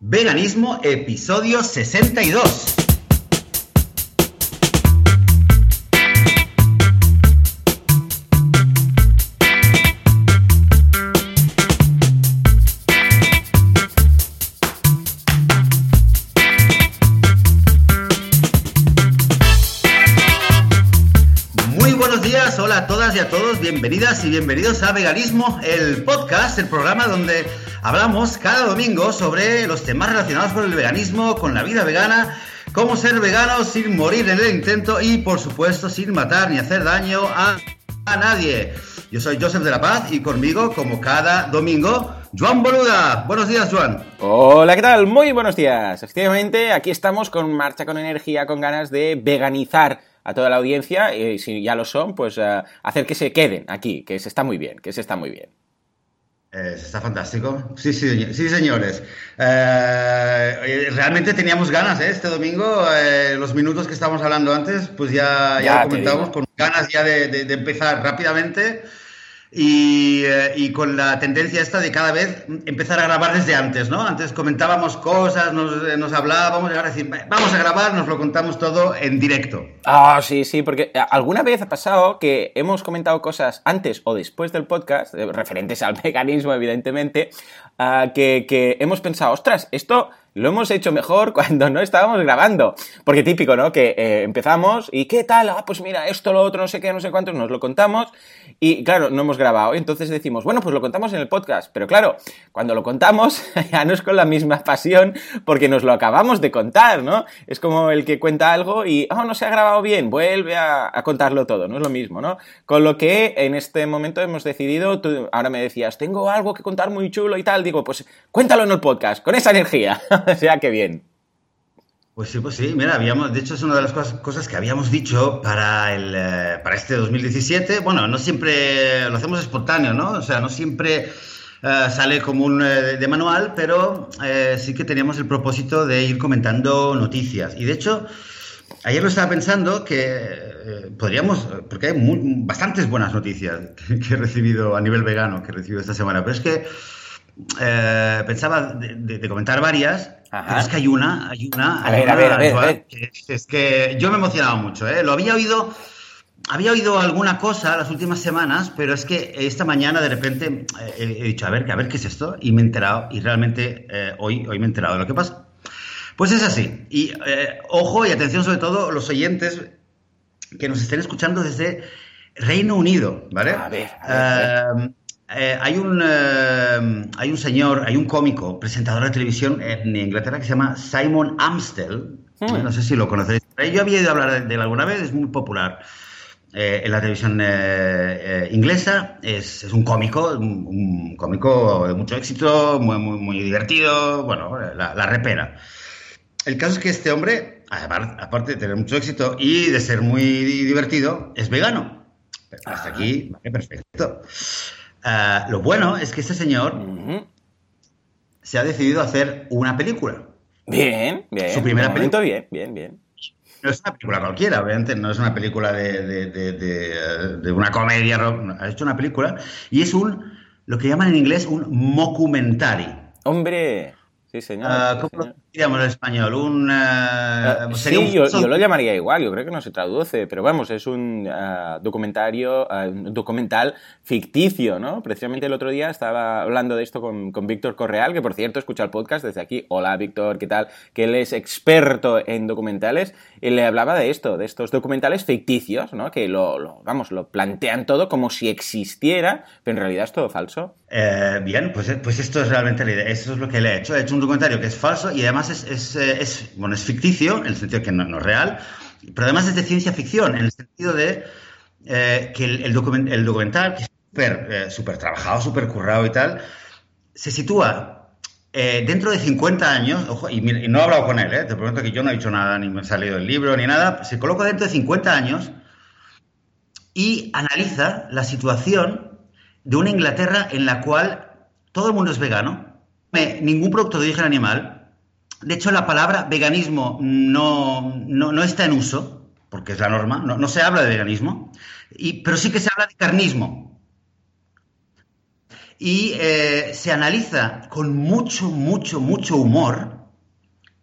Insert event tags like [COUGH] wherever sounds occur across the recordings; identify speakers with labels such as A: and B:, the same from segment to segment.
A: Veganismo, episodio 62. Muy buenos días, hola a todas y a todos, bienvenidas y bienvenidos a Veganismo, el podcast, el programa donde hablamos cada domingo sobre los temas relacionados con el veganismo, con la vida vegana, cómo ser vegano sin morir en el intento y, por supuesto, sin matar ni hacer daño a, a nadie. Yo soy Joseph de la Paz y conmigo, como cada domingo, Joan Boluda. Buenos días, Joan.
B: Hola, ¿qué tal? Muy buenos días. Efectivamente, aquí estamos con marcha, con energía, con ganas de veganizar a toda la audiencia y si ya lo son, pues uh, hacer que se queden aquí, que se está muy bien, que se está muy bien.
A: Eh, está fantástico. Sí, sí, sí señores. Eh, realmente teníamos ganas, ¿eh? Este domingo, eh, los minutos que estábamos hablando antes, pues ya, ya, ya comentábamos con ganas ya de, de, de empezar rápidamente. Y, eh, y, con la tendencia esta de cada vez empezar a grabar desde antes, ¿no? Antes comentábamos cosas, nos, nos hablábamos y ahora decir, vamos a grabar, nos lo contamos todo en directo.
B: Ah, sí, sí, porque alguna vez ha pasado que hemos comentado cosas antes o después del podcast, eh, referentes al [LAUGHS] veganismo, evidentemente, uh, que, que hemos pensado, ostras, esto lo hemos hecho mejor [LAUGHS] cuando no estábamos grabando. Porque típico, ¿no? Que eh, empezamos y ¿qué tal? Ah, pues mira, esto, lo otro, no sé qué, no sé cuántos, nos lo contamos y claro, no hemos grabado. Entonces decimos, bueno, pues lo contamos en el podcast. Pero claro, cuando lo contamos [LAUGHS] ya no es con la misma pasión porque nos lo acabamos de contar, ¿no? Es como el que cuenta algo y, oh, no se ha grabado bien, vuelve a, a contarlo todo, no es lo mismo, ¿no? Con lo que en este momento hemos decidido, tú ahora me decías, tengo algo que contar muy chulo y tal, digo, pues cuéntalo en el podcast, con esa energía. [LAUGHS] [LAUGHS] o sea, que bien.
A: Pues sí, pues sí, mira, habíamos, de hecho es una de las cosas, que habíamos dicho para, el, eh, para este 2017. Bueno, no siempre lo hacemos espontáneo, ¿no? O sea, no siempre uh, sale como un uh, de manual, pero sí que teníamos el propósito de ir comentando noticias. Y de hecho, ayer lo estaba pensando que podríamos, porque hay bastantes buenas noticias [LAUGHS] que, he recibido a nivel vegano, que he recibido esta semana, pero es que pensaba de comentar varias. Ajá. Pero es que hay una, hay una.
B: A ver, una, a ver, a ver, a ver.
A: Que, es que yo me he emocionado mucho, ¿eh? Lo había oído. Había oído alguna cosa las últimas semanas, pero es que esta mañana de repente eh, he, he dicho, a ver, a ver qué es esto, y me he enterado, y realmente eh, hoy, hoy me he enterado de lo que pasa. Pues es así. Y eh, ojo y atención, sobre todo, los oyentes que nos estén escuchando desde Reino Unido, ¿vale?
B: A ver, a ver, a ver.
A: Eh, hay, un, eh, hay un señor, hay un cómico, presentador de televisión en Inglaterra que se llama Simon Amstel. Mm. No sé si lo conocéis. Yo había ido a hablar de él alguna vez, es muy popular eh, en la televisión inglesa. Es, es, un cómico, un, un, cómico de mucho éxito, muy, muy, muy divertido, bueno, la, la, repera. El caso es que este hombre, aparte de tener mucho éxito y de ser muy divertido, es vegano. Hasta aquí, vale, perfecto. Uh, lo bueno es que este señor uh -huh. se ha decidido a hacer una película.
B: Bien, bien.
A: Su primera película.
B: Bien, bien, bien.
A: No es una película cualquiera, obviamente, no es una película de, de, de, de, una comedia, ha hecho una película y es un, lo que llaman en inglés, un mockumentary.
B: Hombre, sí señor.
A: Uh, ¿Cómo
B: sí,
A: lo diríamos en español? Un, uh,
B: sí, un... Yo, yo, lo llamaría igual, yo creo que no se traduce, pero vamos, es un uh, documentario, un documental ficticio, ¿no? Precisamente el otro día estaba hablando de esto con, con Víctor Correal, que por cierto escucha el podcast desde aquí. Hola Víctor, ¿qué tal? Que él es experto en documentales y le hablaba de esto, de estos documentales ficticios, ¿no? Que lo, lo vamos, lo plantean todo como si existiera, pero en realidad es todo falso.
A: Eh, bien, pues, pues esto es realmente la idea, eso es lo que le he hecho. He hecho un documentario que es falso y además es, es, es bueno, es ficticio, en el sentido que no, no, es real, pero además es de ciencia ficción, en el sentido de eh, que el, el, document, el, documental, que es súper eh, super trabajado, súper currado y tal, se sitúa eh, dentro de 50 años, ojo, y, y, no he hablado con él, te pregunto que yo no he dicho nada, ni me he salido del libro, ni nada, se coloca dentro de 50 años y analiza la situación de una Inglaterra en la cual todo el mundo es vegano, ningún producto de origen animal. De hecho, la palabra veganismo no, no, no está en uso, porque es la norma, no, no, se habla de veganismo, y, pero sí que se habla de carnismo. y eh, se analiza con mucho, mucho, mucho humor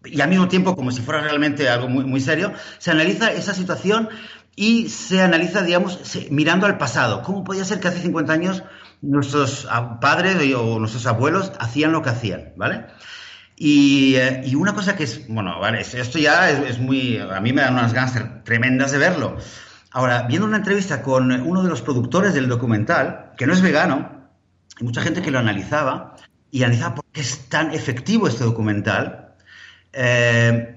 A: y al mismo tiempo como si fuera realmente algo muy, muy serio, se analiza esa situación y se analiza, digamos, mirando al pasado. ¿Cómo podía ser que hace 50 años nuestros padres o nuestros abuelos hacían lo que hacían, ¿vale? Y, eh, y una cosa que es, bueno, vale, esto ya es, es, muy, a mí me dan unas ganas tremendas de verlo. Ahora, viendo una entrevista con uno de los productores del documental, que no es vegano, hay mucha gente que lo analizaba y analizaba por qué es tan efectivo este documental. Eh,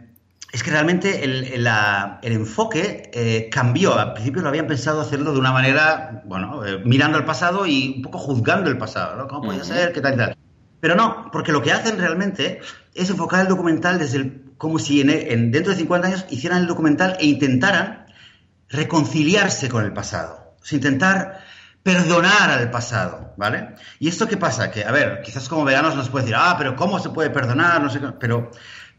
A: es que realmente el, el, enfoque eh, cambió. Al principio lo habían pensado hacerlo de una manera, bueno, eh, mirando al pasado y un poco juzgando el pasado, ¿no? ¿Cómo puede ser? ¿Qué tal y tal? Pero no, porque lo que hacen realmente es enfocar el documental desde el, como si en, dentro de 50 años hicieran el documental e intentaran reconciliarse con el pasado. O sea, intentar perdonar al pasado, ¿vale? ¿Y esto qué pasa? Que, a ver, quizás como veganos nos puede decir, ah, pero ¿cómo se puede perdonar? No sé qué, pero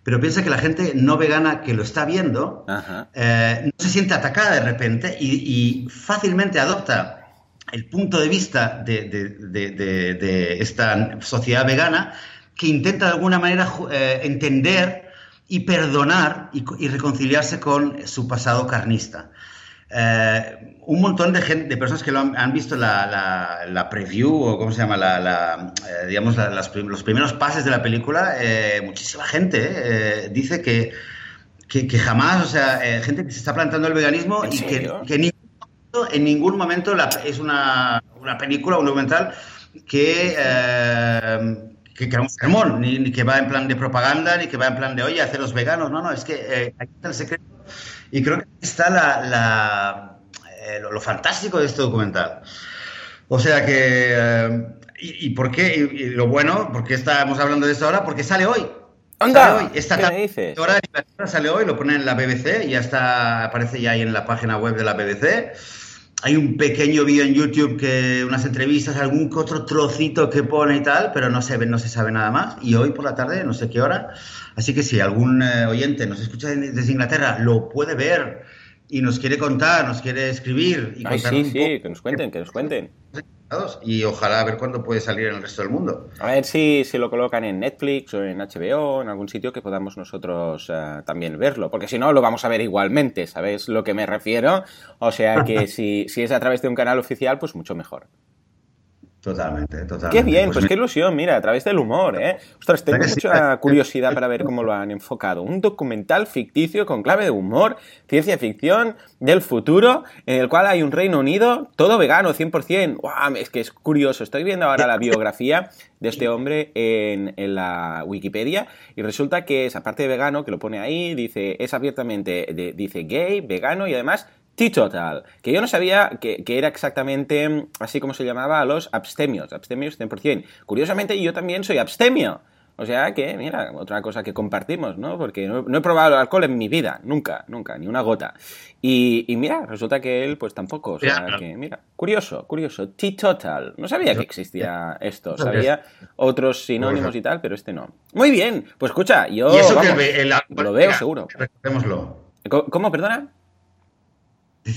A: pero piensa que la gente no vegana que lo está viendo eh, no se siente atacada de repente y, fácilmente adopta el punto de vista de, esta sociedad vegana que intenta de alguna manera eh, entender y perdonar y, reconciliarse con su pasado carnista. Eh, un montón de, gente, de personas que lo han, visto la, la, preview o cómo se llama, la, eh, digamos, los primeros pases de la película, eh, muchísima gente dice que, que, jamás, o sea, gente que se está plantando el veganismo y que, que en, ningún momento, es una, una, película, un documental que que, que un sermón, ni, ni, que va en plan de propaganda, ni que va en plan de, oye, haceros veganos. No, no, es que aquí está el secreto y creo que está la, eh, lo, fantástico de este documental. O sea que... Eh, y, por qué? Y, lo bueno, ¿por qué estamos hablando de esto ahora? Porque sale hoy.
B: ¡Anda! Sale
A: hoy. Esta
B: ¿Qué
A: sale hoy, lo pone en la BBC y ya está, aparece ya ahí en la página web de la BBC. Hay un pequeño vídeo en YouTube que unas entrevistas, algún otro trocito que pone y tal, pero no se ve, no se sabe nada más. Y hoy por la tarde, no sé qué hora, Así que si algún eh, oyente nos escucha desde Inglaterra, lo puede ver y nos quiere contar, nos quiere escribir. Y
B: Ay, sí, sí, que nos cuenten, que nos cuenten.
A: Y ojalá a ver cuándo puede salir en el resto del mundo.
B: A ver si, si lo colocan en Netflix o en HBO, en algún sitio que podamos nosotros uh, también verlo. Porque si no, lo vamos a ver igualmente, ¿sabes lo que me refiero? O sea que [LAUGHS] si, si es a través de un canal oficial, pues mucho mejor.
A: Totalmente, totalmente.
B: Qué bien, pues, pues qué ilusión, mira, a través del humor, ¿eh? Ostras, tengo mucha curiosidad para ver cómo lo han enfocado. Un documental ficticio con clave de humor, ciencia ficción del futuro, en el cual hay un Reino Unido todo vegano, 100%. ¡Wow! Es que es curioso. Estoy viendo ahora la biografía de este hombre en, en la Wikipedia y resulta que es, aparte de vegano, que lo pone ahí, dice, es abiertamente, dice gay, vegano y además Teetotal, que yo no sabía que, era exactamente así como se llamaba a los abstemios, abstemios 100%. Curiosamente yo también soy abstemio. O sea que, mira, otra cosa que compartimos, ¿no? Porque no, he probado el alcohol en mi vida, nunca, nunca, ni una gota. Y, mira, resulta que él, pues tampoco. O sea que, mira, curioso, curioso. Teetotal. No sabía que existía [LAUGHS] esto. Sabía otros sinónimos y tal, pero este no. Muy bien, pues escucha, yo. lo veo seguro. ¿Cómo, perdona?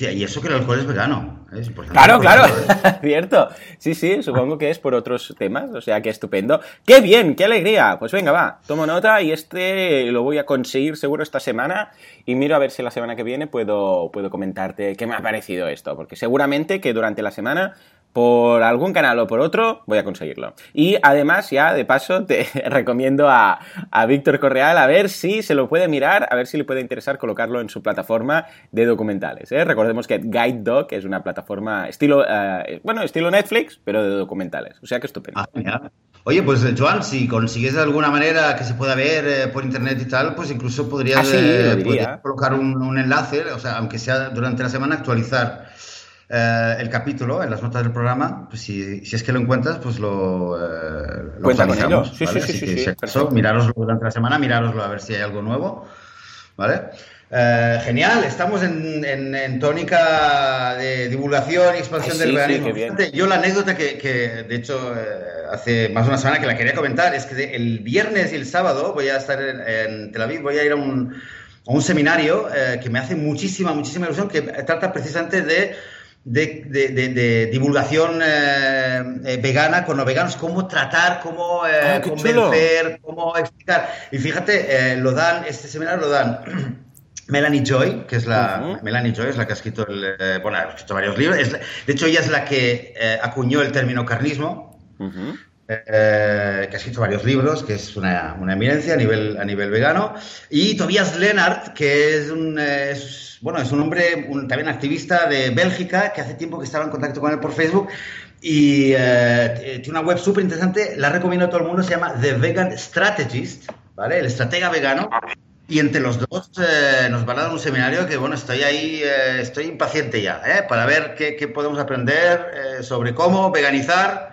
A: Y eso que el alcohol es vegano.
B: claro, claro, [LAUGHS] [LAUGHS] cierto. Sí, sí, supongo que es por otros temas, o sea que estupendo. ¡Qué bien! ¡Qué alegría! Pues venga, va, tomo nota y este lo voy a conseguir seguro esta semana y miro a ver si la semana que viene puedo, puedo comentarte qué me ha parecido esto, porque seguramente que durante la semana por algún canal o por otro, voy a conseguirlo. Y además, ya de paso, te [LAUGHS] recomiendo a, Víctor Correal a ver si se lo puede mirar, a ver si le puede interesar colocarlo en su plataforma de documentales. ¿eh? Recordemos que Guide Dog es una plataforma estilo, eh, bueno, estilo Netflix, pero de documentales. O sea que estupendo.
A: Ah, Oye, pues Joan, si consigues de alguna manera que se pueda ver eh, por internet y tal, pues incluso podrías,
B: ah,
A: colocar un, un enlace, o sea, aunque sea durante la semana, actualizar eh, el capítulo en las notas del programa, pues si, si, es que lo encuentras, pues lo, eh, lo.
B: Sí, sí, sí, sí,
A: si mirároslo durante la semana, mirároslo a ver si hay algo nuevo. ¿Vale? Eh, genial, estamos en, en, tónica de divulgación y expansión del veganismo. yo la anécdota que, que de hecho, eh, hace más de una semana que la quería comentar es que el viernes y el sábado voy a estar en, en Tel Aviv, voy a ir a un, a un seminario que me hace muchísima, muchísima ilusión, que trata precisamente de de, divulgación eh, eh, vegana con los veganos, cómo tratar, cómo eh, ah, convencer, cómo explicar. Y fíjate, lo dan, este seminario lo dan [CLEARS THROAT] Melanie Joy, que es la Melanie Joy es la que ha escrito, bueno, ha escrito varios libros. de hecho, ella es la que acuñó el término carnismo. Que ha escrito varios libros, que es una, eminencia a nivel, a nivel vegano, y Tobias Lennart, que es un, bueno, es un hombre también activista de Bélgica que hace tiempo que estaba en contacto con él por Facebook y eh, tiene una web súper interesante, la recomiendo a todo el mundo, se llama The Vegan Strategist, ¿vale? El estratega vegano. Y entre los dos eh, nos van a dar un seminario que, bueno, estoy ahí, eh, estoy impaciente ya, para ver qué, podemos aprender sobre cómo veganizar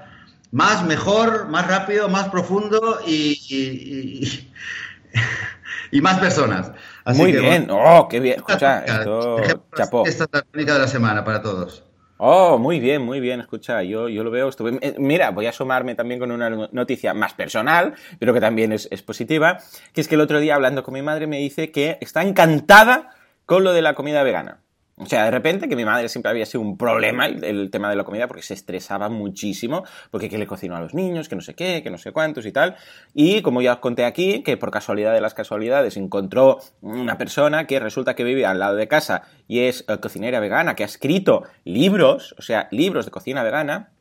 A: más, mejor, más rápido, más profundo y, y [LAUGHS] más personas.
B: Muy bien, oh, qué bien. Escucha, esto,
A: chapó. Esta es la tónica de la semana para todos.
B: Oh, muy bien, muy bien. Escucha, yo, yo lo veo. Estuve... Eh, mira, voy a sumarme también con una noticia más personal, pero que también es, es positiva, que es que el otro día hablando con mi madre me dice que está encantada con lo de la comida vegana. O sea, de repente, que mi madre siempre había sido un problema el, tema de la comida porque se estresaba muchísimo, porque que le cocinó a los niños, que no sé qué, que no sé cuántos y tal. Y como ya os conté aquí, que por casualidad de las casualidades encontró una persona que resulta que vive al lado de casa y es eh, cocinera vegana, que ha escrito libros, o sea, libros de cocina vegana,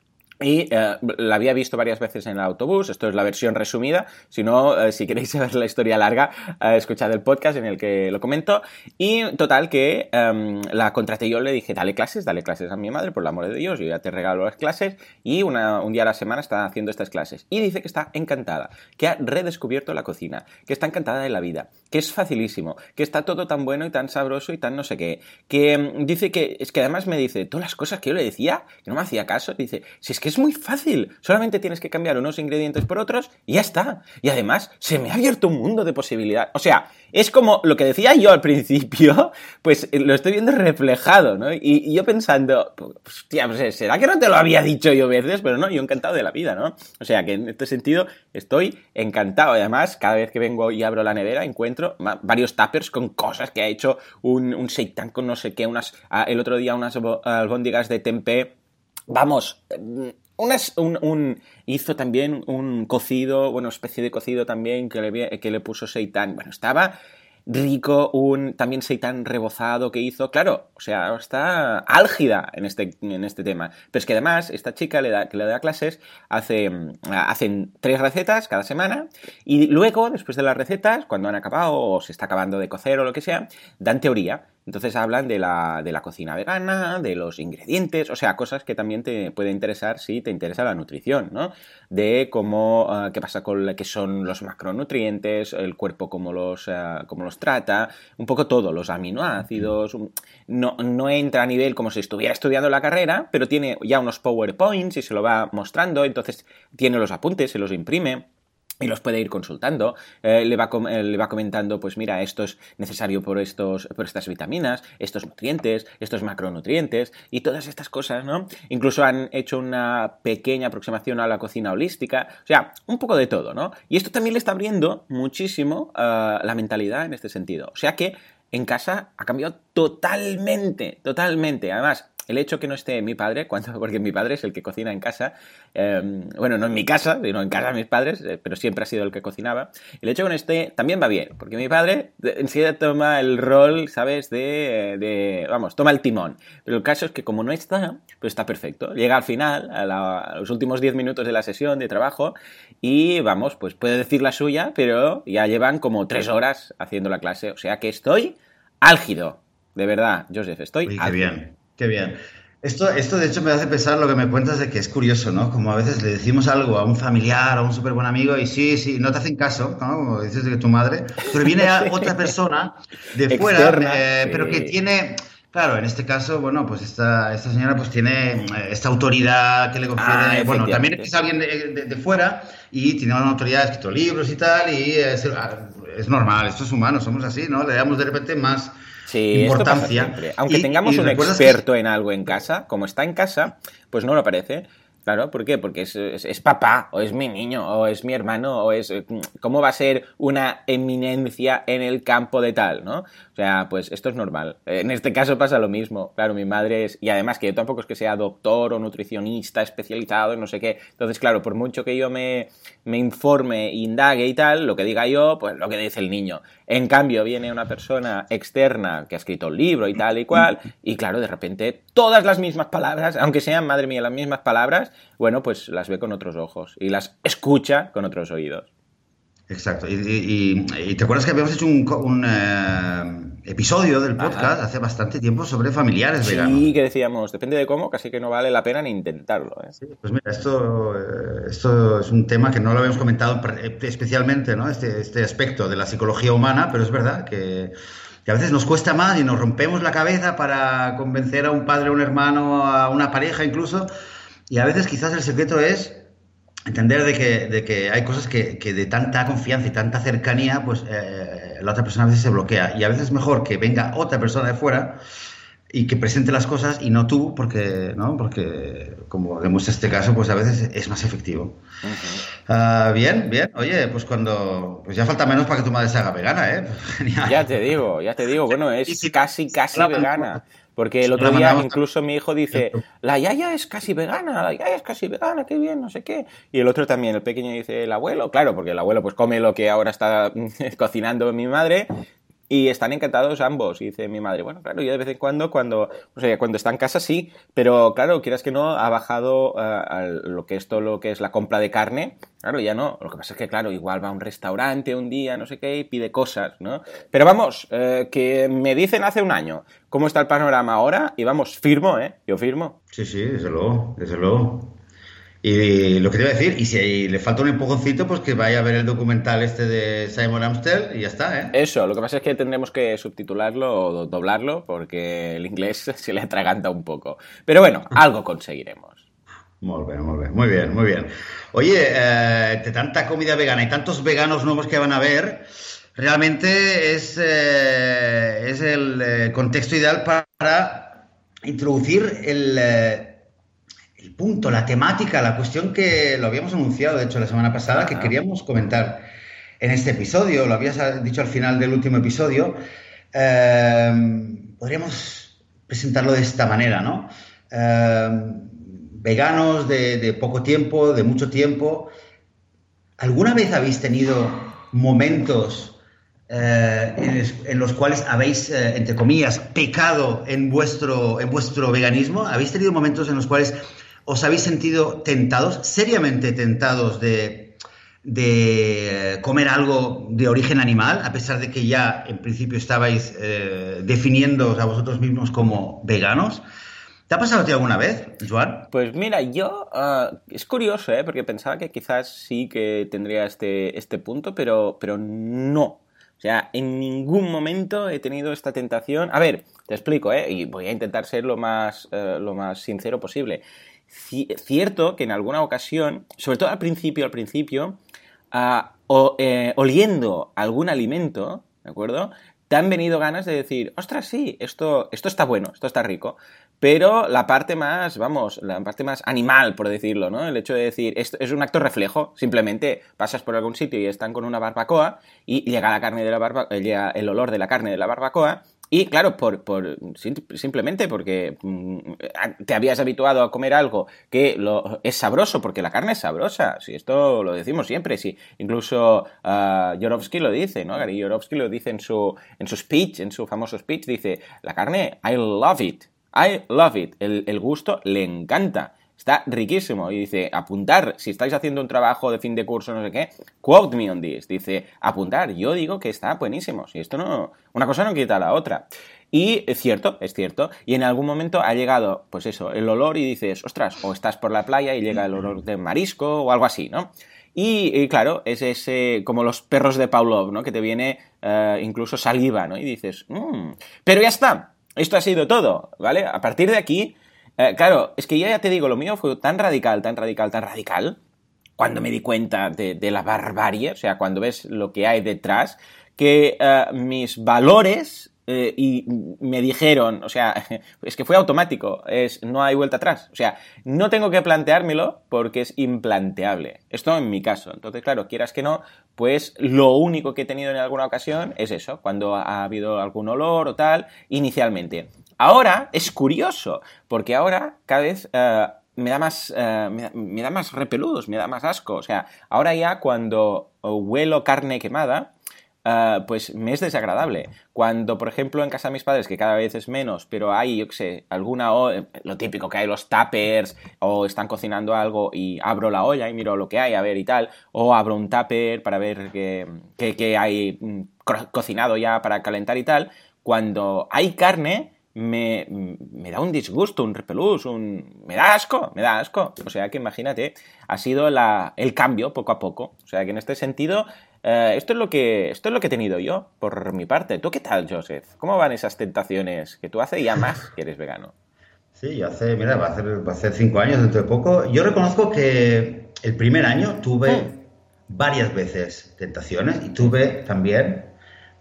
B: y eh, la había visto varias veces en el autobús, esto es la versión resumida, si no, eh, si queréis [LAUGHS] saber la historia larga, eh, escuchad el podcast en el que lo comento. Y total que em, la contraté yo, le dije, dale clases, dale clases a mi madre, por el amor de Dios, yo ya te regalo las clases. Y una, un día a la semana está haciendo estas clases. Y dice que está encantada, que ha redescubierto la cocina, que está encantada de la vida, que es facilísimo, que está todo tan bueno y tan sabroso y tan no sé qué. Que em, dice que, es que además me dice, todas las cosas que yo le decía, que no me hacía caso, dice, si es que es muy fácil. Solamente tienes que cambiar unos ingredientes por otros y ya está. Y además, se me ha abierto un mundo de posibilidades. O sea, es como lo que decía yo al principio, [LAUGHS] pues eh, lo estoy viendo reflejado, ¿no? Y, yo pensando, hostia, pues, eh, ¿será que no te lo había dicho yo veces? Pero no, yo encantado de la vida, ¿no? O sea, que en este sentido estoy encantado. Además, cada vez que vengo y abro la nevera, encuentro varios tuppers con cosas que ha hecho un, un seitan con no sé qué, unas, ah, el otro día unas albóndigas de tempeh Vamos, un, hizo también un cocido, bueno, especie de cocido también que le, le puso Seitan. Bueno, estaba rico, un también Seitan rebozado que hizo. Claro, o sea, está álgida en este, en este tema. Pero es que además, esta chica le da, que le da clases, hace, hacen tres recetas cada semana y luego, después de las recetas, cuando han acabado o se está acabando de cocer o lo que sea, dan teoría. Entonces hablan de la, de la, cocina vegana, de los ingredientes, o sea, cosas que también te puede interesar si te interesa la nutrición, ¿no? De cómo, ah, qué pasa con qué son los macronutrientes, el cuerpo cómo los, ah, cómo los trata, un poco todo, los aminoácidos. No, no entra a nivel como si estuviera estudiando la carrera, pero tiene ya unos PowerPoints y se lo va mostrando, entonces tiene los apuntes, se los imprime y los puede ir consultando, eh, le, va eh, le, va comentando, pues mira, esto es necesario por, estos, por estas vitaminas, estos nutrientes, estos macronutrientes y todas estas cosas, ¿no? Incluso han hecho una pequeña aproximación a la cocina holística, o sea, un poco de todo, ¿no? Y esto también le está abriendo muchísimo uh, la mentalidad en este sentido. O sea que en casa ha cambiado totalmente, totalmente. Además, el hecho que no esté mi padre, cuando, [LAUGHS] porque mi padre es el que cocina en casa, em, bueno, no en mi casa, sino en casa de mis padres, eh, pero siempre ha sido el que cocinaba, el hecho que no esté también va bien, porque mi padre enseguida toma el rol, ¿sabes?, de, vamos, toma el timón. Pero el caso es que como no está, pues está perfecto. Llega al final, a, los últimos 10 minutos de la sesión de trabajo, y vamos, pues puede decir la suya, pero ya llevan como 3 horas haciendo la clase, o sea que estoy álgido. De verdad, Joseph, estoy
A: Qué bien. Qué bien. Esto, esto de hecho me hace pensar lo que me cuentas de que es curioso, ¿no? Como a veces le decimos algo a un familiar, a un súper buen amigo y sí, sí, no te hacen caso, ¿no? Como dices de que tu madre, pero viene [LAUGHS] [LAUGHS] otra persona de fuera, eh, pero que tiene, claro, en este caso, bueno, pues esta, esta señora pues tiene eh, esta autoridad que le confiere, ah, bueno, también es alguien de, de, fuera y tiene una autoridad, ha escrito libros y tal, y es, es normal, esto es humano, somos así, ¿no? Le damos de repente más
B: sí, importancia. Aunque tengamos un experto en algo en casa, como está en casa, pues no lo parece. Claro, ¿por qué? Porque es, papá, o es mi niño, o es mi hermano, o es... ¿Cómo va a ser una eminencia en el campo de tal, no? O sea, pues esto es normal. En este caso pasa lo mismo. Claro, mi madre es... Y además que yo tampoco es que sea doctor o nutricionista especializado no sé qué. Entonces, claro, por mucho que yo me, me informe, indague y tal, lo que diga yo, pues lo que dice el niño. En cambio, viene una persona externa que ha escrito un libro y tal y cual, y claro, de repente todas las mismas palabras, aunque sean, madre mía, las mismas palabras, bueno, pues las ve con otros ojos y las escucha con otros oídos.
A: Exacto. Y, te acuerdas que habíamos hecho un, eh, episodio del podcast hace bastante tiempo sobre familiares veganos.
B: Sí, que decíamos, depende de cómo, casi que no vale la pena ni intentarlo. ¿eh?
A: pues mira, esto, eh, esto es un tema que no lo habíamos comentado especialmente, ¿no? Este, este aspecto de la psicología humana, pero es verdad que, que, a veces nos cuesta más y nos rompemos la cabeza para convencer a un padre, a un hermano, a una pareja incluso. Y a veces quizás el secreto es entender de que, de que hay cosas que, que, de tanta confianza y tanta cercanía, pues eh, la otra persona a veces se bloquea. Y a veces es mejor que venga otra persona de fuera y que presente las cosas y no tú, porque, ¿no? porque como demuestra este caso, pues a veces es más efectivo. Ah, bien, bien. Oye, pues cuando. Pues ya falta menos para que tu madre se haga vegana, ¿eh? [LAUGHS]
B: Ya te digo, ya te digo. Bueno, es casi, casi vegana. Porque el otro día incluso mi hijo dice, la yaya es casi vegana, la yaya es casi vegana, qué bien, no sé qué. Y el otro también, el pequeño dice, el abuelo, claro, porque el abuelo pues come lo que ahora está [LAUGHS] cocinando mi madre, y están encantados ambos. Dice mi madre, bueno, claro, yo de vez en cuando, cuando, o sea, cuando está en casa sí, pero claro, quieras que no, ha bajado uh, lo que esto, lo que es la compra de carne. Claro, ya no. Lo que pasa es que, claro, igual va a un restaurante un día, no sé qué, y pide cosas, ¿no? Pero vamos, eh, que me dicen hace un año cómo está el panorama ahora, y vamos, firmo, ¿eh? Yo firmo.
A: Sí, sí, desde luego, desde luego. Y lo que te iba a decir, y si le falta un empujoncito, pues que vaya a ver el documental este de Simon Amstel y ya está, ¿eh?
B: Eso, lo que pasa es que tendremos que subtitularlo o doblarlo porque el inglés [LAUGHS] se le atraganta un poco. Pero bueno, algo conseguiremos.
A: Muy bien, muy bien, muy bien, muy bien. Oye, eh, de tanta comida vegana y tantos veganos nuevos que van a ver, realmente es, eh, es el eh, contexto ideal para introducir el el punto, la temática, la cuestión que lo habíamos anunciado, de hecho, la semana pasada, que queríamos comentar en este episodio, lo habías dicho al final del último episodio, eh, podríamos presentarlo de esta manera, ¿no? Eh, veganos de, poco tiempo, de mucho tiempo, ¿alguna vez habéis tenido momentos eh, en, los cuales habéis, entre comillas, pecado en vuestro, en vuestro veganismo? ¿Habéis tenido momentos en los cuales os habéis sentido tentados, seriamente tentados de, comer algo de origen animal, a pesar de que ya en principio estabais eh, definiendo a vosotros mismos como veganos? ¿Te ha pasado a ti alguna vez, Joan?
B: Pues mira, yo ah, es curioso, ¿eh? porque pensaba que quizás sí que tendría este, este punto, pero, pero no. O sea, en ningún momento he tenido esta tentación. A ver, te explico, ¿eh? y voy a intentar ser lo más, eh, lo más sincero posible cierto que en alguna ocasión, sobre todo al principio, al principio, ah, eh, oliendo algún alimento, ¿de acuerdo? Te han venido ganas de decir, ostras, sí, esto, esto está bueno, esto está rico. Pero la parte más, vamos, la parte más animal, por decirlo, ¿no? El hecho de decir, esto es un acto reflejo, simplemente pasas por algún sitio y están con una barbacoa y llega la carne de la barbacoa, llega el olor de la carne de la barbacoa y claro, por, por, simplemente porque mm, te habías habituado a comer algo que lo, es sabroso, porque la carne es sabrosa. Si esto lo decimos siempre, sí. Incluso uh, lo dice, ¿no? Gary Jorovsky lo dice en su, en su speech, en su famoso speech, dice, la carne, I love it. I love it. El, el gusto le encanta. Está riquísimo. Y dice, apuntar, si estáis haciendo un trabajo de fin de curso, no sé qué, quote me on this. Dice, apuntar. Yo digo que está buenísimo. Si esto no, una cosa no quita la otra. Y es cierto, es cierto. Y en algún momento ha llegado, pues eso, el olor y dices, ostras, o estás por la playa y llega el olor de marisco o algo así, ¿no? Y, claro, es ese, como los perros de Pavlov, ¿no? Que te viene eh, incluso saliva, ¿no? Y dices, mmm. pero ya está, esto ha sido todo, ¿vale? A partir de aquí, eh, claro, es que yo ya te digo, lo mío fue tan radical, tan radical, tan radical, cuando me di cuenta de, la barbarie, o sea, cuando ves lo que hay detrás, que eh, mis valores eh, y me dijeron, o sea, [LAUGHS] es que fue automático, es no hay vuelta atrás. O sea, no tengo que planteármelo porque es implanteable. Esto en mi caso. Entonces, claro, quieras que no, pues lo único que he tenido en alguna ocasión es eso, cuando ha habido algún olor o tal, inicialmente. Ahora es curioso, porque ahora cada vez eh, me da más eh, me, da, más repeludos, me da más asco. O sea, ahora ya cuando huelo carne quemada, eh, pues me es desagradable. Cuando, por ejemplo, en casa de mis padres, que cada vez es menos, pero hay, yo qué sé, alguna, lo típico que hay los tuppers, o están cocinando algo y abro la olla y miro lo que hay, a ver y tal, o abro un tupper para ver qué hay mm, cocinado ya para calentar y tal, cuando hay carne, me, me, da un disgusto, un repelús, un... me da asco, me da asco. O sea que imagínate, ha sido la, el cambio poco a poco. O sea que en este sentido, eh, esto, es lo que, esto es lo que he tenido yo, por mi parte. ¿Tú qué tal, Joseph? ¿Cómo van esas tentaciones que tú haces ya más que eres vegano?
A: Sí, hace, mira, va a, hacer, va a hacer cinco años dentro de poco. Yo reconozco que el primer año tuve varias veces tentaciones y tuve también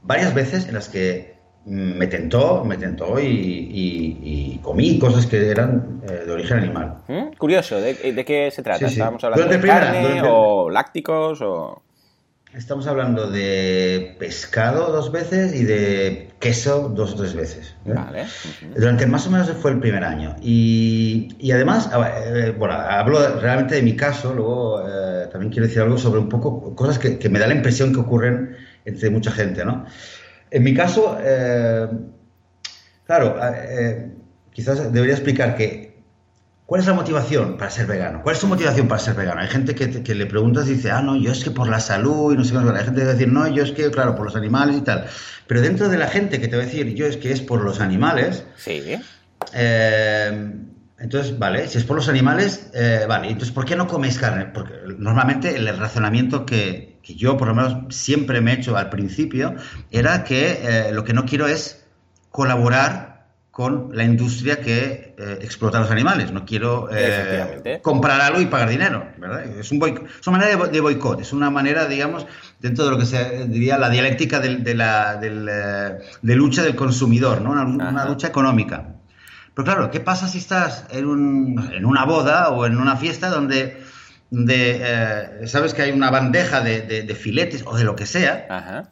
A: varias veces en las que me tentó, me tentó y, comí cosas que eran eh, de origen animal.
B: ¿Mm? Curioso, ¿de, qué se trata? ¿Estamos hablando de carne o lácticos o...?
A: Estamos hablando de pescado dos veces y de queso dos o tres veces. ¿eh? Vale. Durante más o menos fue el primer año. Y, además, eh, bueno, hablo realmente de mi caso, luego también quiero decir algo sobre un poco cosas que, que me da la impresión que ocurren entre mucha gente, ¿no? En mi caso, eh, claro, eh, quizás debería explicar que ¿Cuál es la motivación para ser vegano? ¿Cuál es tu motivación para ser vegano? Hay gente que, le preguntas y dice, ah, no, yo es que por la salud y no sé qué. Hay gente que va a decir, no, yo es que, claro, por los animales y tal. Pero dentro de la gente que te va a decir, yo es que es por los animales.
B: Sí.
A: Eh, entonces, vale, si es por los animales, vale. Entonces, ¿por qué no coméis carne? Porque normalmente el razonamiento que, que yo por lo menos siempre me he hecho al principio, era que eh, lo que no quiero es colaborar con la industria que eh, explota los animales. No quiero eh, comprar algo y pagar dinero. ¿verdad? Es, un es una manera de, boicot, es una manera, digamos, dentro de lo que se diría la dialéctica de, la de lucha del consumidor, ¿no? una, lucha económica. Pero claro, ¿qué pasa si estás en, un, en una boda o en una fiesta donde de, eh, sabes que hay una bandeja de, filetes o de lo que sea,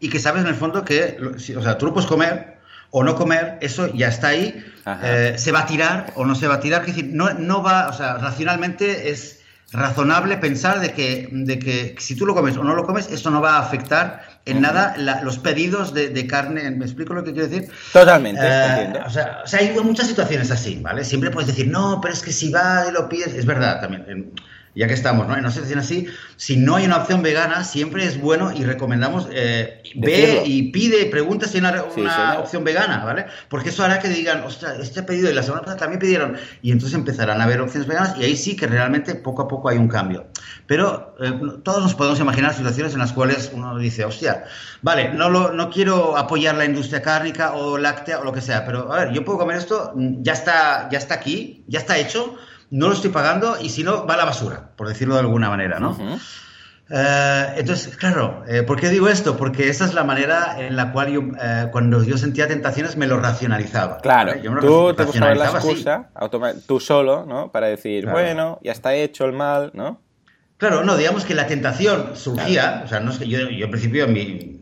A: y que sabes en el fondo que, o sea, tú lo puedes comer o no comer, eso ya está ahí, eh, se va a tirar o no se va a tirar, es decir, no, no va, o sea, racionalmente es razonable pensar de que, de que si tú lo comes o no lo comes, eso no va a afectar en nada los pedidos de, carne. ¿Me explico lo que quiero decir?
B: Totalmente, eh,
A: O sea, o sea, hay muchas situaciones así, ¿vale? Siempre puedes decir, no, pero es que si va y lo pides, es verdad también ya que estamos ¿no? en una situación así, si no hay una opción vegana, siempre es bueno y recomendamos eh, ve y pide, pregunta si hay una, opción vegana, ¿vale? Porque eso hará que digan, ostras, este pedido y la semana pasada también pidieron, y entonces empezarán a haber opciones veganas y ahí sí que realmente poco a poco hay un cambio. Pero eh, todos nos podemos imaginar situaciones en las cuales uno dice, hostia, vale, no, lo, no quiero apoyar la industria cárnica o láctea o lo que sea, pero a ver, yo puedo comer esto, ya está, ya está aquí, ya está hecho no lo estoy pagando y si no, va a la basura, por decirlo de alguna manera, ¿no? Eh, entonces, claro, eh, ¿por qué digo esto? Porque esa es la manera en la cual yo, eh, cuando yo sentía tentaciones, me lo racionalizaba.
B: Claro, tú te buscabas la excusa, tú solo, ¿no? Para decir, bueno, ya está hecho el mal, ¿no?
A: Claro, no, digamos que la tentación surgía, o sea, no es que yo, yo principio mi,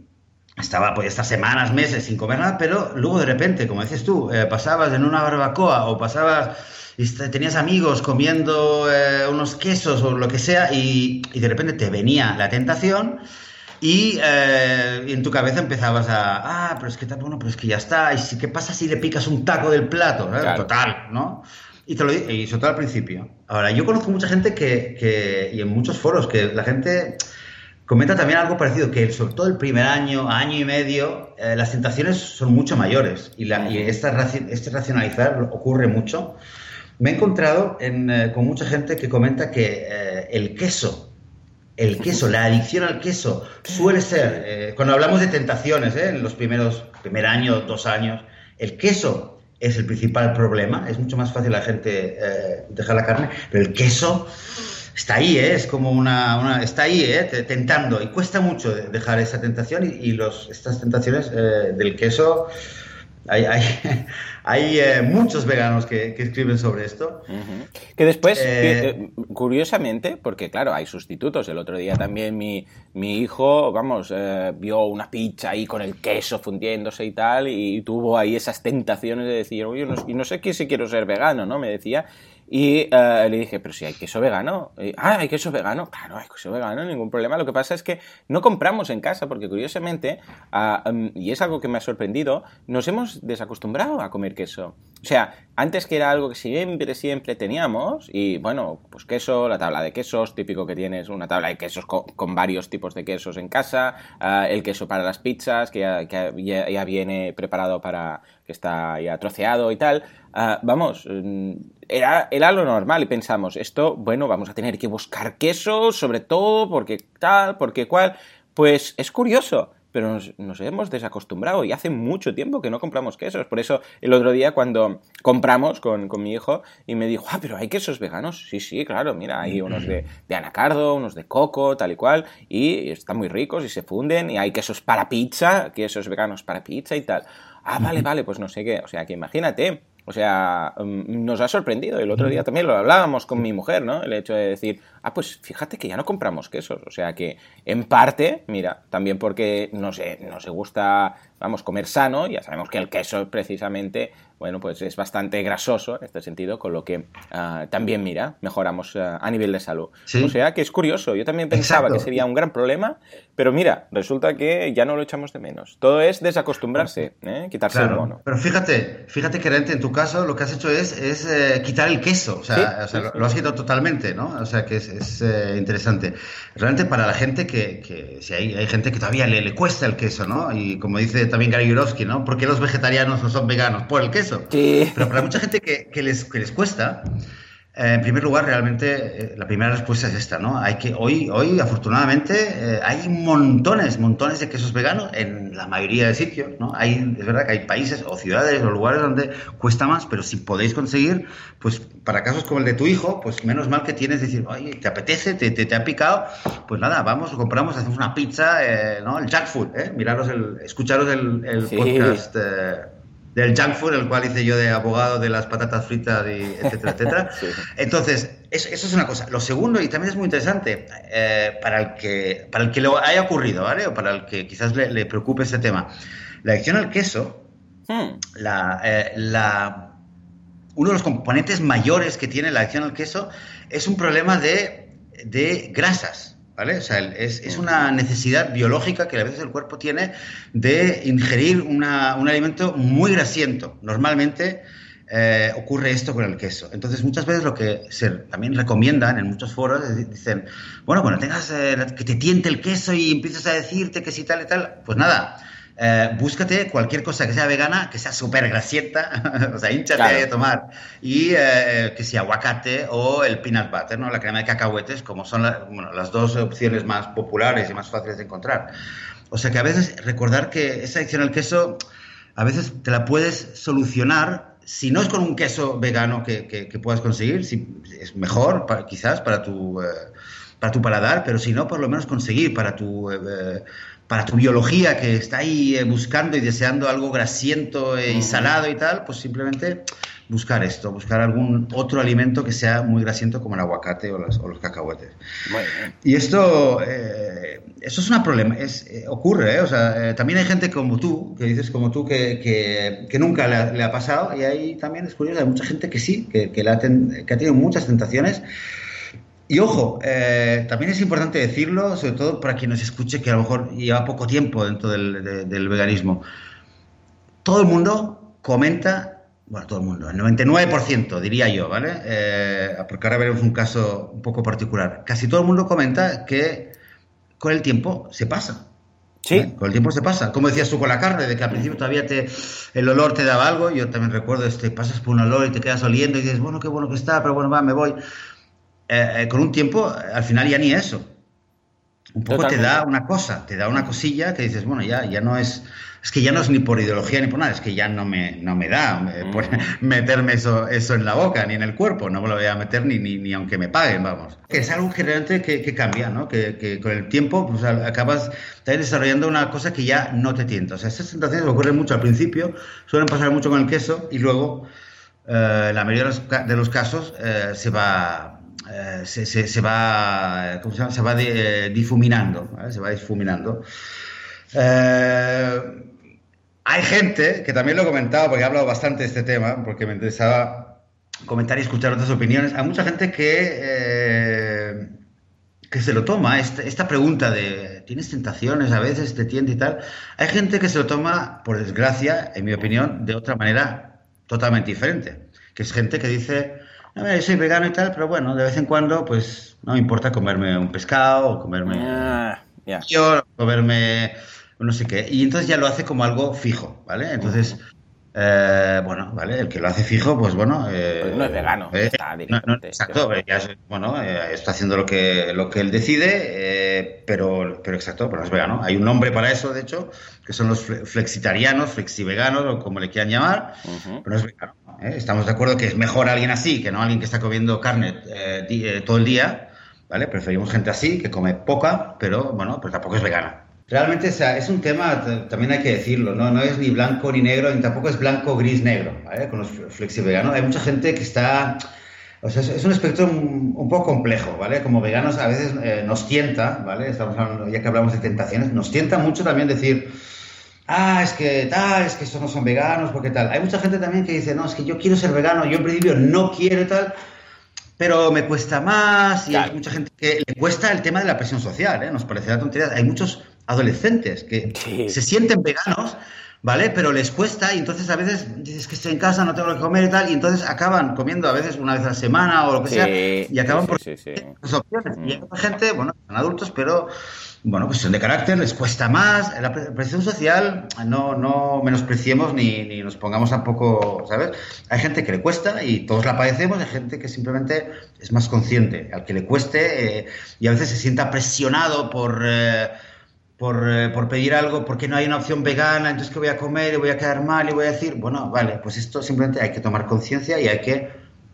A: estaba pues estas semanas, meses sin comer nada, pero luego de repente, como dices tú, pasabas en una barbacoa o pasabas tenías amigos comiendo eh, unos quesos o lo que sea y, de repente te venía la tentación y, eh, en tu cabeza empezabas a, ah, pero es que, bueno, pero es que ya está, y si, ¿qué pasa si le picas un taco del plato? Total, ¿no? Y te lo y sobre todo al principio. Ahora, yo conozco mucha gente que, y en muchos foros, que la gente comenta también algo parecido, que sobre todo el primer año, año y medio, eh, las tentaciones son mucho mayores y, la, y esta, este racionalizar ocurre mucho. Me he encontrado eh, con mucha gente que comenta que eh, el queso, el queso, la adicción al queso suele ser, eh, cuando hablamos de tentaciones, en los primeros, primer año, dos años, el queso es el principal problema, es mucho más fácil a la gente dejar la carne, pero el queso está ahí, ¿eh? es como una, está ahí, ¿eh? tentando y cuesta mucho dejar esa tentación y, los, estas tentaciones eh, del queso hay, hay, [LAUGHS] hay eh, muchos veganos que, escriben sobre esto.
B: Que después, eh, curiosamente, porque claro, hay sustitutos. El otro día también mi, mi hijo, vamos, vio una pizza ahí con el queso fundiéndose y tal, y tuvo ahí esas tentaciones de decir, oye, no, y no sé qué si quiero ser vegano, ¿no? Me decía. Y eh, le dije, pero si hay queso vegano. ah, hay queso vegano. Claro, hay queso vegano, ningún problema. Lo que pasa es que no compramos en casa porque curiosamente, mm, y es algo que me ha sorprendido, nos hemos desacostumbrado a comer queso. O sea, antes que era algo que siempre, siempre teníamos, y bueno, pues queso, la tabla de quesos, típico que tienes una tabla de quesos con, varios tipos de quesos en casa, ah, el queso para las pizzas, que, ya, viene preparado para que está ya troceado y tal. Ah, vamos, mm, era, era lo normal y pensamos, esto, bueno, vamos a tener que buscar queso, sobre todo, porque tal, porque cual. Pues es curioso pero nos, hemos desacostumbrado y hace mucho tiempo que no compramos quesos. Por eso el otro día cuando compramos con, mi hijo y me dijo, ah, pero hay quesos veganos. Sí, sí, claro, mira, hay unos de, de, anacardo, unos de coco, tal y cual, y están muy ricos y se funden, y hay quesos para pizza, quesos veganos para pizza y tal. Ah, vale, vale, pues no sé qué. O sea, que imagínate o sea, mm, nos ha sorprendido. El otro día también lo hablábamos con mi mujer, ¿no? El hecho de decir, ah, pues fíjate que ya no compramos quesos. O sea que, en parte, mira, también porque no sé, no se gusta, vamos, comer sano, ya sabemos que el queso precisamente bueno, pues es bastante grasoso en este sentido, con lo que ah, también, mira, mejoramos ah, a nivel de salud. O sea que es curioso, yo también pensaba que sería un gran problema, pero mira, resulta que ya no lo echamos de menos. Todo es desacostumbrarse, ¿eh? quitarse el mono.
A: Pero fíjate, fíjate que realmente en tu caso lo que has hecho es, es eh, quitar el queso, o sea, lo, has quitado totalmente, ¿no? O sea que es, eh, interesante. Realmente para la gente que, si hay, hay, gente que todavía le, le, cuesta el queso, ¿no? Y como dice también Gary Yurovsky, ¿no? ¿Por qué los vegetarianos no son veganos? Por el queso. Pero para mucha gente que, les, que les cuesta, eh, en primer lugar, realmente eh, la primera respuesta es esta, ¿no? Hay que hoy, hoy afortunadamente, eh, hay montones, montones de quesos veganos en la mayoría de sitios, ¿no? Hay, es verdad que hay países o ciudades o lugares donde cuesta más, pero si podéis conseguir, pues para casos como el de tu hijo, pues menos mal que tienes decir, oye, te apetece, te, te, ha picado, pues nada, vamos, compramos, hacemos una pizza, ¿no? El jackfood, ¿eh? Miraros el, escucharos el, el podcast del junk food, el cual hice yo de abogado de las patatas fritas, y etcétera, etcétera. [LAUGHS] Entonces, eso, es una cosa. Lo segundo, y también es muy interesante, eh, para, el que, para el que lo haya ocurrido, ¿vale? O para el que quizás le, preocupe ese tema. La adicción al queso, hmm. la, eh, la, uno de los componentes mayores que tiene la adicción al queso es un problema de, de grasas. ¿Vale? O sea, es, una necesidad biológica que a veces el cuerpo tiene de ingerir un alimento muy grasiento. Normalmente eh, ocurre esto con el queso. Entonces, muchas veces lo que se también recomiendan en muchos foros es, dicen, bueno, cuando tengas eh, que te tiente el queso y empiezas a decirte que si tal y tal, pues nada, eh, búscate cualquier cosa que sea vegana, que sea súper grasienta, [LAUGHS] o sea, hinchate a tomar, y eh, que sea aguacate o el peanut butter, ¿no? la crema de cacahuetes, como son las dos opciones más populares y más fáciles de encontrar. O sea que a veces recordar que esa adicción al queso, a veces te la puedes solucionar, si no es con un queso vegano que, que, puedas conseguir, si, es mejor quizás para tu... Eh, para tu paladar, pero si no, por lo menos conseguir para tu para tu biología que está ahí eh, buscando y deseando algo grasiento eh, y salado y tal, pues simplemente buscar esto, buscar algún otro alimento que sea muy grasiento como el aguacate o, los cacahuetes. Y esto, eh, eso es un problema, es, ocurre, o sea, también hay gente como tú, que dices como tú, que, que, nunca le ha, pasado, y ahí también es curioso, hay mucha gente que sí, que, que, ha, que ha tenido muchas tentaciones y ojo, eh, también es importante decirlo, sobre todo para quien nos escuche que a lo mejor lleva poco tiempo dentro del, veganismo. Todo el mundo comenta, bueno, todo el mundo, el 99% diría yo, ¿vale? Eh, porque ahora veremos un caso un poco particular. Casi todo el mundo comenta que con el tiempo se pasa.
B: Sí. ¿Eh?
A: Con el tiempo se pasa. Como decías tú con la carne, de que al principio todavía te, el olor te daba algo. Yo también recuerdo, este, pasas por un olor y te quedas oliendo y dices, bueno, qué bueno que está, pero bueno, va, me voy. Eh, eh, con un tiempo, al final ya ni eso. un poco te da una cosa, te da una cosilla que dices, bueno, ya, ya no es, es que ya no es ni por ideología ni por nada, es que ya no me, no me da mm. [LAUGHS] meterme eso, eso en la boca ni en el cuerpo, no me lo voy a meter ni, ni, ni aunque me paguen, vamos. Que es algo que realmente que, cambia, ¿no? Que, que, con el tiempo pues, acabas desarrollando una cosa que ya no te tienta. O sea, esas sensaciones ocurren mucho al principio, suelen pasar mucho con el queso y luego, eh, la mayoría de los, casos, eh, se va eh, se, se, va, ¿cómo se, se va eh, difuminando, se va difuminando. Eh, hay gente, que también lo he comentado, porque he hablado bastante de este tema, porque me interesaba comentar y escuchar otras opiniones, hay mucha gente que, que se lo toma, esta, esta, pregunta de, ¿tienes tentaciones a veces, te tiende y tal? Hay gente que se lo toma, por desgracia, en mi opinión, de otra manera totalmente diferente, que es gente que dice, yo soy vegano y tal, pero bueno, de vez en cuando, pues no me importa comerme un pescado o comerme. Ah, yo, comerme no sé qué. Y entonces ya lo hace como algo fijo, ¿vale? Entonces. Eh, bueno, vale, el que lo hace fijo, pues bueno.
B: Eh, pues no es vegano. Eh, está
A: exacto, ya, bueno, está haciendo lo que, lo que él decide, pero, pero exacto, pero no es vegano. Hay un nombre para eso, de hecho, que son los flexitarianos, flexiveganos, o como le quieran llamar, pero no es vegano. Estamos de acuerdo que es mejor alguien así que no alguien que está comiendo carne todo el día, ¿vale? Preferimos gente así, que come poca, pero bueno, pues tampoco es vegana. Realmente es un tema, también hay que decirlo, ¿no? no es ni blanco ni negro, ni tampoco es blanco, gris, negro, ¿vale? Con los flexiveganos. Hay mucha gente que está... O sea, es un espectro un, poco complejo, ¿vale? Como veganos a veces eh, nos tienta, ¿vale? Estamos hablando, ya que hablamos de tentaciones, nos tienta mucho también decir, ah, es que tal, es que estos no son veganos, porque tal. Hay mucha gente también que dice, no, es que yo quiero ser vegano, yo en principio no quiero tal, pero me cuesta más, y hay mucha gente que le cuesta el tema de la presión social, ¿eh? Nos parecerá tontería. Hay muchos adolescentes que se sienten veganos, ¿vale? Pero les cuesta y entonces a veces dices que estoy en casa, no tengo lo que comer y tal, y entonces acaban comiendo a veces una vez a la semana o lo que sea, y acaban por las opciones. Y hay gente, bueno, son adultos, pero bueno, son de carácter, les cuesta más. La presión social no, no menospreciemos ni, ni nos pongamos tampoco, ¿sabes? Hay gente que le cuesta y todos la padecemos, hay gente que simplemente es más consciente. Al que le cueste eh, y a veces se sienta presionado por... Eh, eh, por, pedir algo, porque no hay una opción vegana, entonces que voy a comer y voy a quedar mal y voy a decir, bueno, vale, pues esto simplemente hay que tomar conciencia y hay que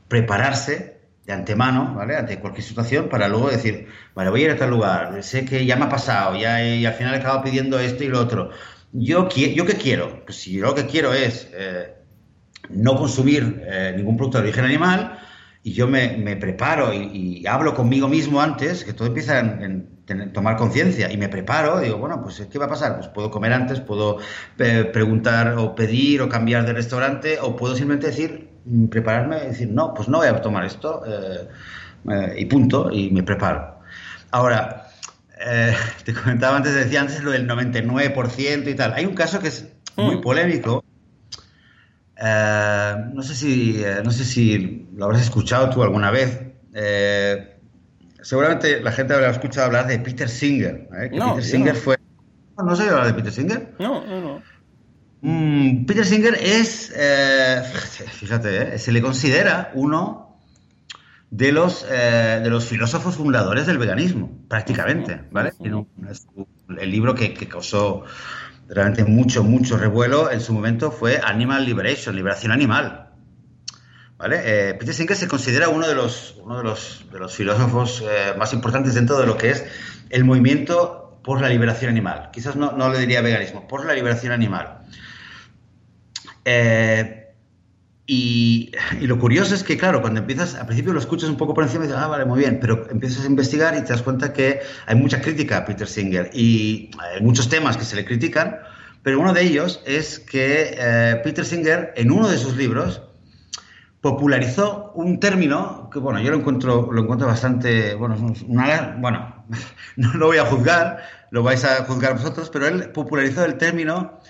A: prepararse de antemano, ¿vale? Ante cualquier situación para luego decir, vale, voy a ir a tal lugar, sé que ya me ha pasado, ya y al final he acabado pidiendo esto y lo otro. Yo, ¿yo qué quiero? Pues si yo lo que quiero es eh, no consumir eh, ningún producto de origen animal, y yo me, preparo y, hablo conmigo mismo antes, que todo empieza en, tomar conciencia, y me preparo, digo, bueno, pues ¿qué va a pasar? Pues puedo comer antes, puedo eh, preguntar o pedir o cambiar de restaurante, o puedo simplemente decir, prepararme y decir, no, pues no voy a tomar esto, eh, eh, y punto, y me preparo. Ahora, [LAUGHS] te comentaba antes, decía antes lo del 99% y tal. Hay un caso que es muy mm. polémico, eh, no, sé si, eh, no sé si lo habrás escuchado tú alguna vez. Eh, seguramente la gente habrá escuchado hablar de Peter Singer. Peter Singer fue. ¿No has oído hablar de Peter Singer?
B: No, no, no.
A: Mm, Peter Singer es, fíjate, se le considera uno de los, de los filósofos fundadores del veganismo, prácticamente, ¿vale? el libro que, que causó realmente mucho, mucho revuelo en su momento fue Animal Liberation, liberación animal. ¿Vale? Eh, Peter Singer se considera uno de los, uno de los, de los filósofos eh, más importantes dentro de lo que es el movimiento por la liberación animal. Quizás no, no le diría veganismo, por la liberación animal. Eh, y, lo curioso es que, claro, cuando empiezas, al principio lo escuchas un poco por encima y dices, ah, vale, muy bien, pero empiezas a investigar y te das cuenta que hay mucha crítica a Peter Singer y hay muchos temas que se le critican, pero uno de ellos es que eh, Peter Singer, en uno de sus libros, popularizó un término que, bueno, yo lo encuentro, lo encuentro bastante, bueno, bueno, [LAUGHS] no lo voy a juzgar, lo vais a juzgar vosotros, pero él popularizó el término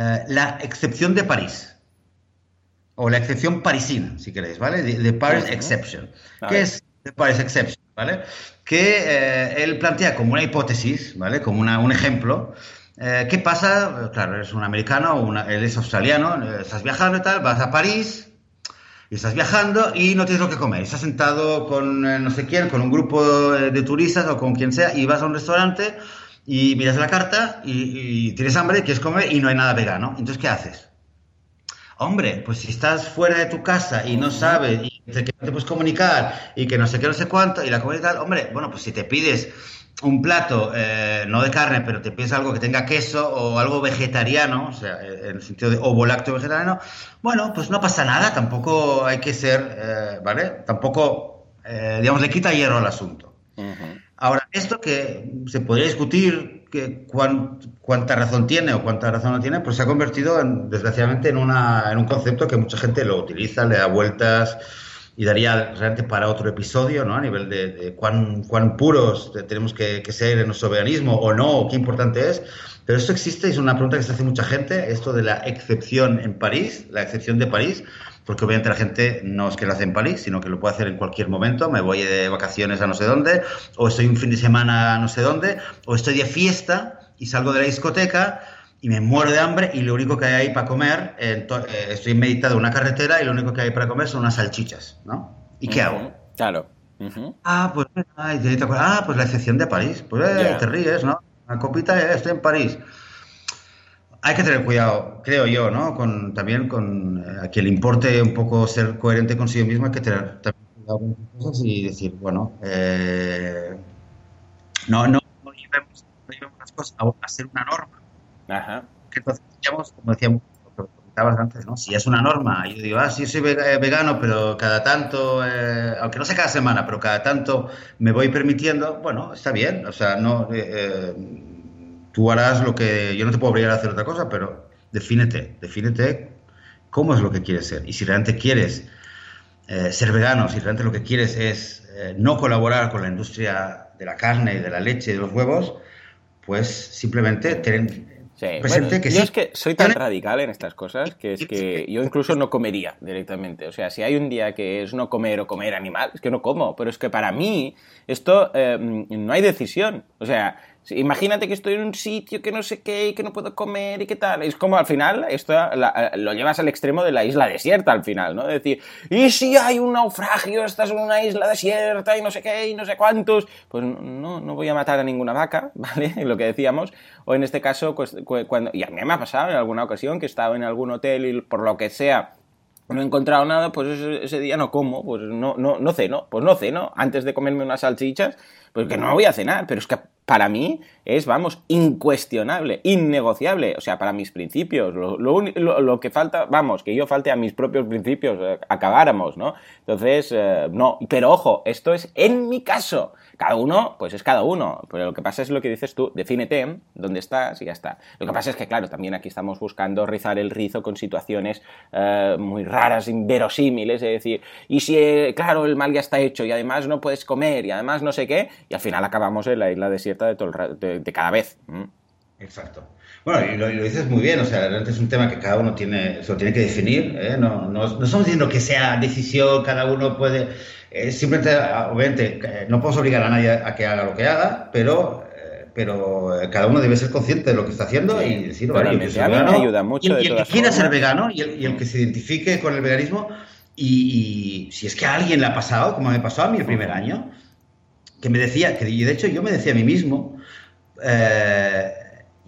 A: eh, la excepción de París o la excepción parisina, si queréis, ¿vale? The, Paris Exception. ¿Qué es The Paris Exception? ¿Vale? Que eh, él plantea como una hipótesis, ¿vale? Como una, un ejemplo. Eh, ¿Qué pasa? Claro, eres un americano, una, él es australiano, estás viajando y tal, vas a París, Y estás viajando y no tienes lo que comer. Estás sentado con eh, no sé quién, con un grupo de turistas o con quien sea, y vas a un restaurante y miras la carta y, tienes hambre, quieres comer y no hay nada vegano. Entonces, ¿qué haces? Hombre, pues si estás fuera de tu casa y no sabes y que no te puedes comunicar y que no sé qué, no sé cuánto, y la comida y tal, hombre, bueno, pues si te pides un plato, eh, no de carne, pero te pides algo que tenga queso o algo vegetariano, o sea, en el sentido de ovo lácteo vegetariano, bueno, pues no pasa nada, tampoco hay que ser, eh, ¿vale? Tampoco, eh, digamos, le quita hierro al asunto. Ahora, esto que se podría discutir que cuánta razón tiene o cuánta razón no tiene, pues se ha convertido, en, desgraciadamente, en, un concepto que mucha gente lo utiliza, le da vueltas y daría realmente para otro episodio, ¿no? A nivel de, cuán, cuán, puros tenemos que, ser en nuestro veganismo o no, qué importante es. Pero esto existe es una pregunta que se hace mucha gente, esto de la excepción en París, la excepción de París, porque obviamente la gente no es que lo hace en París, sino que lo puede hacer en cualquier momento. Me voy de vacaciones a no sé dónde, o estoy un fin de semana a no sé dónde, o estoy de fiesta y salgo de la discoteca y me muero de hambre y lo único que hay ahí para comer, eh, estoy en meditado en una carretera y lo único que hay para comer son unas salchichas, ¿no? ¿Y qué hago?
B: Claro.
A: Ah, pues, ah, pues la excepción de París. Pues eh, te ríes, ¿no? Una copita, eh, estoy en París. Hay que tener cuidado, creo yo, ¿no? Con, también con a quien le importe un poco ser coherente consigo mismo, hay que tener también cuidado con cosas y decir, bueno, no, no, no llevemos, las cosas a, ser una norma Ajá. Que entonces, digamos, como decíamos, lo que comentabas antes, ¿no? Si es una norma, yo digo, ah, sí, soy eh, vegano, pero cada tanto, eh, aunque no sea cada semana, pero cada tanto me voy permitiendo, bueno, está bien, o sea, no, eh, tú harás lo que, yo no te puedo obligar a hacer otra cosa, pero defínete, defínete cómo es lo que quieres ser. Y si realmente quieres ser vegano, si realmente lo que quieres es no colaborar con la industria de la carne y de la leche y de los huevos, pues simplemente tener,
B: Sí. yo es que soy tan radical en estas cosas que es que yo incluso no comería directamente. O sea, si hay un día que es no comer o comer animal, es que no como. Pero es que para mí esto eh, no hay decisión. O sea, Imagínate que estoy en un sitio que no sé qué y que no puedo comer y qué tal. Es como al final, esto lo llevas al extremo de la isla desierta al final, ¿no? Es decir, ¿y si hay un naufragio, estás en una isla desierta y no sé qué y no sé cuántos? Pues no, no voy a matar a ninguna vaca, [LAUGHS] ¿vale? Lo que decíamos. O en este caso, pues, cuando, y a mí me ha pasado en alguna ocasión que estaba en algún hotel y por lo que sea no he encontrado nada, pues ese, día no como, pues no, no, no ceno, pues no ceno, antes de comerme unas salchichas, pues que no voy a cenar, pero es que para mí es, vamos, incuestionable, innegociable, o sea, para mis principios, lo, lo, que falta, vamos, que yo falte a mis propios principios, eh, acabáramos, ¿no? Entonces, eh, no, pero ojo, esto es en mi caso, cada uno, pues es cada uno. Pero lo que pasa es lo que dices tú, defínete dónde estás y ya está. Lo que pasa es que, claro, también aquí estamos buscando rizar el rizo con situaciones eh, muy raras, inverosímiles, es decir, y si, eh, claro, el mal ya está hecho y además no puedes comer y además no sé qué, y al final acabamos en la isla desierta de, todo el de, cada vez.
A: Exacto. Bueno, y lo, dices muy bien, o sea, realmente es un tema que cada uno tiene, se lo tiene que definir, ¿eh? no, no, no, estamos diciendo que sea decisión, cada uno puede, eh, simplemente, ah, obviamente, eh, no podemos obligar a nadie a que haga lo que haga, pero pero cada uno debe ser consciente de lo que está haciendo y decir, bueno, yo
B: ayuda mucho.
A: Y, el, que quiera ser vegano y el, que se identifique con el veganismo, y, si es que a alguien le ha pasado, como me pasó a mí el primer año, que me decía, que de hecho yo me decía a mí mismo, eh,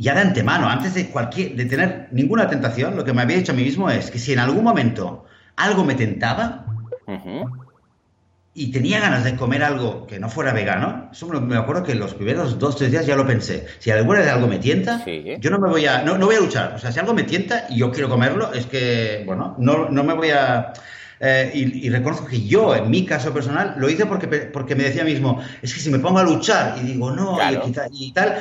A: ya de antemano, antes de, cualquier, de tener ninguna tentación, lo que me había dicho a mí mismo es que si en algún momento algo me tentaba, y tenía ganas de comer algo que no fuera vegano, eso me, acuerdo que los primeros dos, tres días ya lo pensé. Si alguna vez algo me tienta, yo no me voy a, no, no, voy a luchar. O sea, si algo me tienta y yo quiero comerlo, es que, bueno, no, no me voy a... Eh, y, reconozco que yo, en mi caso personal, lo hice porque, porque me decía mismo, es que si me pongo a luchar y digo, no, y, tal,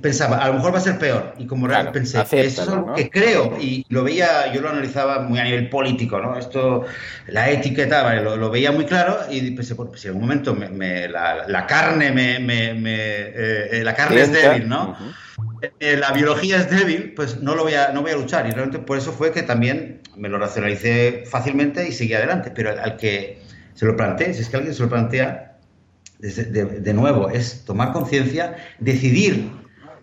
A: pensaba, a lo mejor va a ser peor. Y como realmente pensé, eso es algo que creo, y lo veía, yo lo analizaba muy a nivel político, ¿no? Esto, la etiqueta, vale, lo, veía muy claro y pensé, pues, si en algún momento me, la, carne me, eh, la carne es débil, ¿no? Eh, la biología es débil, pues no lo voy a, no voy a luchar. Y realmente por eso fue que también me lo racionalicé fácilmente y seguí adelante. Pero al, que se lo planteé, si es que alguien se lo plantea, de, nuevo, es tomar conciencia, decidir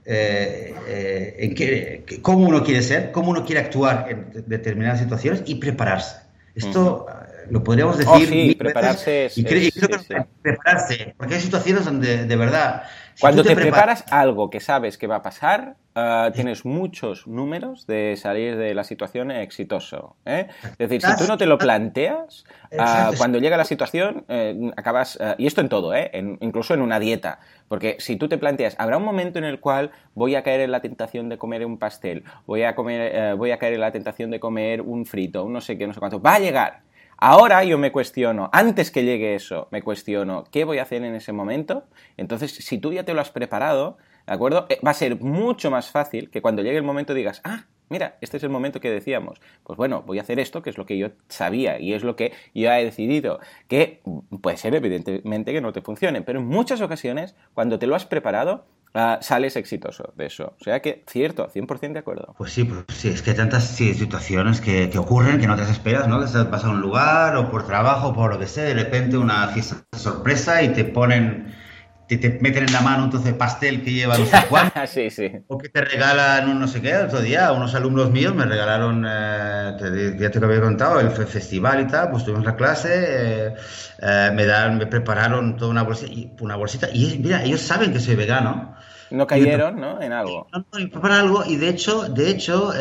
A: eh, eh, en qué, cómo uno quiere ser, cómo uno quiere actuar en determinadas situaciones y prepararse. Esto lo podríamos decir. Oh,
B: sí, prepararse
A: y, creo, que prepararse, porque hay situaciones donde de verdad.
B: Cuando te, preparas algo que sabes que va a pasar, ah, tienes muchos números de salir de la situación exitoso. ¿eh? Es decir, si tú no te lo planteas, ah, cuando llega la situación, eh, acabas. Ah, y esto en todo, ¿eh? incluso en una dieta. Porque si tú te planteas, habrá un momento en el cual voy a caer en la tentación de comer un pastel, voy a, comer, eh, voy a caer en la tentación de comer un frito, un no sé qué, no sé cuánto. Va a llegar. Ahora yo me cuestiono, antes que llegue eso, me cuestiono qué voy a hacer en ese momento. Entonces, si tú ya te lo has preparado, ¿de acuerdo? Eh, va a ser mucho más fácil que cuando llegue el momento digas, ah, mira, este es el momento que decíamos. Pues bueno, voy a hacer esto, que es lo que yo sabía y es lo que yo he decidido. Que puede ser evidentemente que no te funcione, pero en muchas ocasiones, cuando te lo has preparado, Ah, sales exitoso de eso. O sea que, cierto, 100% de acuerdo.
A: Pues sí, pues sí, es que hay tantas situaciones que, que, ocurren que no te esperas, ¿no? Que vas a un lugar o por trabajo, o por lo que sea, de repente una fiesta sorpresa y te ponen te, meten en la mano un trozo de pastel que lleva no [LAUGHS]
B: sí, sí.
A: O que te regalan un no sé qué. otro día unos alumnos míos me regalaron, eh, ya te lo había contado, el festival y tal, pues tuvimos la clase, eh, eh, me, dan, me prepararon toda una bolsita, y, una bolsita, y mira, ellos saben que soy vegano.
B: No cayeron, ¿no? En algo.
A: No, no, para algo, y de hecho, de hecho,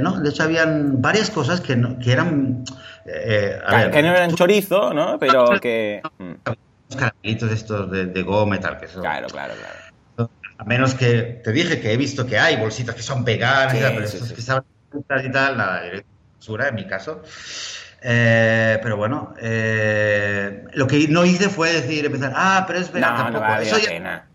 A: no, de hecho habían varias cosas que, que eran...
B: que no eran chorizo, ¿no? Pero [LAUGHS] que...
A: Caramelitos estos de, de goma y tal. Que son,
B: claro, claro, claro.
A: A menos que te dije que he visto que hay bolsitas que son veganas, pero estos que saben y tal, nada, basura en mi caso. Eh, pero bueno, eh, lo que no hice fue decir, empezar, ah, pero es vegano.
B: No,
A: tampoco.
B: no vale Eso ya, pena.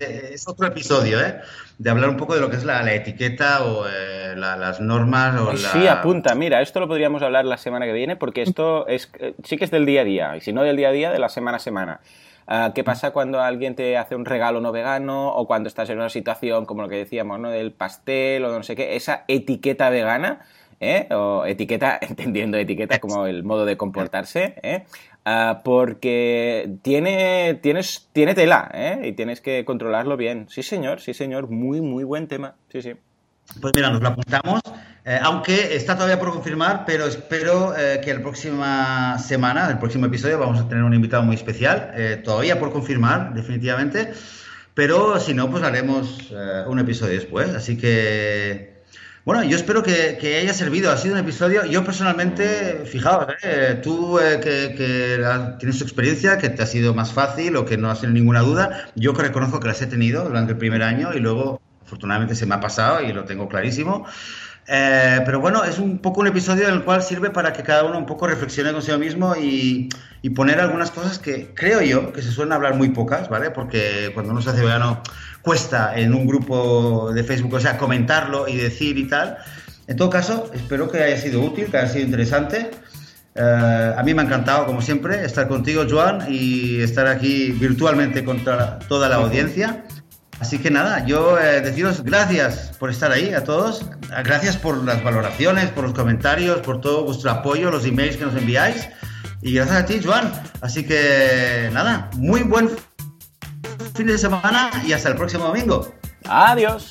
A: Eh, Es otro episodio, ¿eh? De hablar un poco de lo que es la, la etiqueta o eh, la, las normas. O
B: Sí, apunta. Mira, esto lo podríamos hablar la semana que viene porque esto es sí que es del día a día. Y si no del día a día, de la semana a semana. Uh, ¿Qué pasa cuando alguien te hace un regalo no vegano o cuando estás en una situación como lo que decíamos, ¿no? Del pastel o no sé qué, esa etiqueta vegana, ¿eh? O etiqueta, [LAUGHS] entendiendo etiqueta como el modo de comportarse, ¿eh? Uh, porque tiene, tienes, tiene tela, ¿eh? Y tienes que controlarlo bien. Sí, señor, sí, señor. Muy, muy buen tema. Sí, sí.
A: Pues mira, nos lo apuntamos, eh, aunque está todavía por confirmar, pero espero eh, que la próxima semana, el próximo episodio, vamos a tener un invitado muy especial, eh, todavía por confirmar, definitivamente, pero si no, pues haremos un episodio después. Así que, bueno, yo espero que, haya servido. Ha sido un episodio, yo personalmente, fijaos, tú que, que, tienes tu experiencia, que te ha sido más fácil o que no has tenido ninguna duda, yo que reconozco que las he tenido durante el primer año y luego afortunadamente se me ha pasado y lo tengo clarísimo. Eh, pero bueno, es un poco un episodio en el cual sirve para que cada uno un poco reflexione consigo mismo y, y, poner algunas cosas que creo yo que se suelen hablar muy pocas, ¿vale? Porque cuando uno se hace vegano cuesta en un grupo de Facebook, o sea, comentarlo y decir y tal. En todo caso, espero que haya sido útil, que haya sido interesante. Eh, a mí me ha encantado, como siempre, estar contigo, Joan, y estar aquí virtualmente contra toda la audiencia. Así que nada, yo eh, deciros gracias por estar ahí a todos, gracias por las valoraciones, por los comentarios, por todo vuestro apoyo, los emails que nos enviáis y gracias a ti, Joan. Así que nada, muy buen fin de semana y hasta el próximo domingo.
B: Adiós.